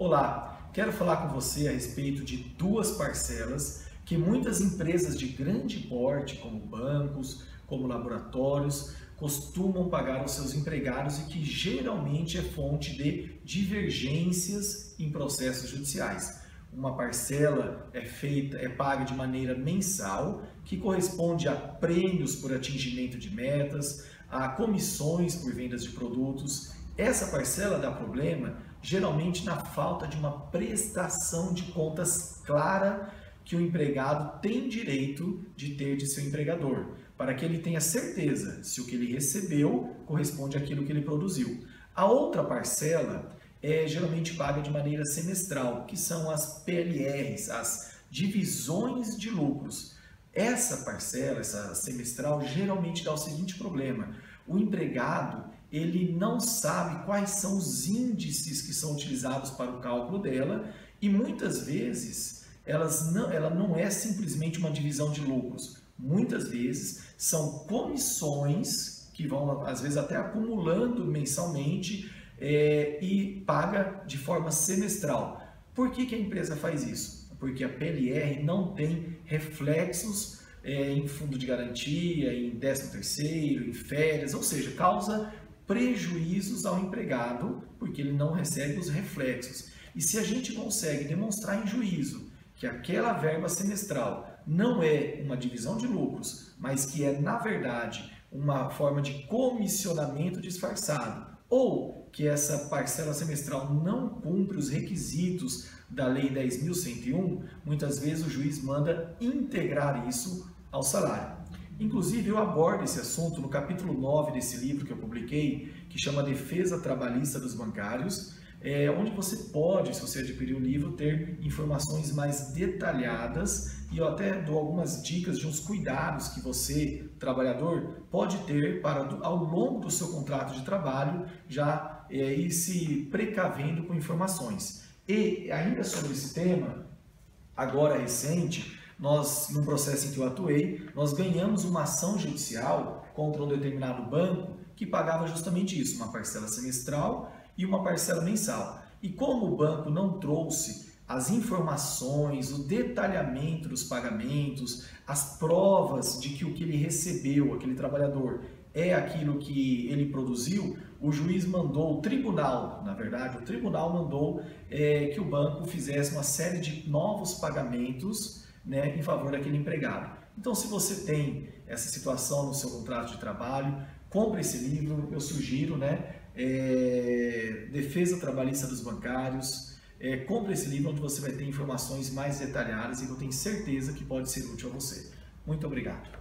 Olá, quero falar com você a respeito de duas parcelas que muitas empresas de grande porte, como bancos, como laboratórios, costumam pagar aos seus empregados e que geralmente é fonte de divergências em processos judiciais. Uma parcela é feita, é paga de maneira mensal, que corresponde a prêmios por atingimento de metas, a comissões por vendas de produtos. Essa parcela dá problema geralmente na falta de uma prestação de contas clara que o empregado tem direito de ter de seu empregador, para que ele tenha certeza se o que ele recebeu corresponde àquilo que ele produziu. A outra parcela é geralmente paga de maneira semestral, que são as PLRs, as divisões de lucros. Essa parcela, essa semestral, geralmente dá o seguinte problema: o empregado ele não sabe quais são os índices que são utilizados para o cálculo dela e muitas vezes elas não, ela não é simplesmente uma divisão de lucros. Muitas vezes são comissões que vão às vezes até acumulando mensalmente é, e paga de forma semestral. Por que, que a empresa faz isso? Porque a PLR não tem reflexos é, em fundo de garantia, em 13 terceiro, em férias, ou seja, causa prejuízos ao empregado porque ele não recebe os reflexos. E se a gente consegue demonstrar em juízo que aquela verba semestral não é uma divisão de lucros, mas que é, na verdade, uma forma de comissionamento disfarçado, ou que essa parcela semestral não cumpre os requisitos da Lei 10.101, muitas vezes o juiz manda integrar isso ao salário. Inclusive, eu abordo esse assunto no capítulo 9 desse livro que eu publiquei, que chama Defesa Trabalhista dos Bancários, é, onde você pode, se você adquirir o livro, ter informações mais detalhadas e eu até dou algumas dicas de uns cuidados que você, trabalhador, pode ter para, ao longo do seu contrato de trabalho, já é, ir se precavendo com informações. E ainda sobre esse tema, agora recente, nós, num processo em que eu atuei, nós ganhamos uma ação judicial contra um determinado banco que pagava justamente isso, uma parcela semestral e uma parcela mensal. E como o banco não trouxe as informações, o detalhamento dos pagamentos, as provas de que o que ele recebeu, aquele trabalhador, é aquilo que ele produziu, o juiz mandou, o tribunal, na verdade, o tribunal mandou é, que o banco fizesse uma série de novos pagamentos né, em favor daquele empregado. Então, se você tem essa situação no seu contrato de trabalho, compre esse livro, eu sugiro, né? É, Defesa Trabalhista dos Bancários. É, compre esse livro onde você vai ter informações mais detalhadas e eu tenho certeza que pode ser útil a você. Muito obrigado.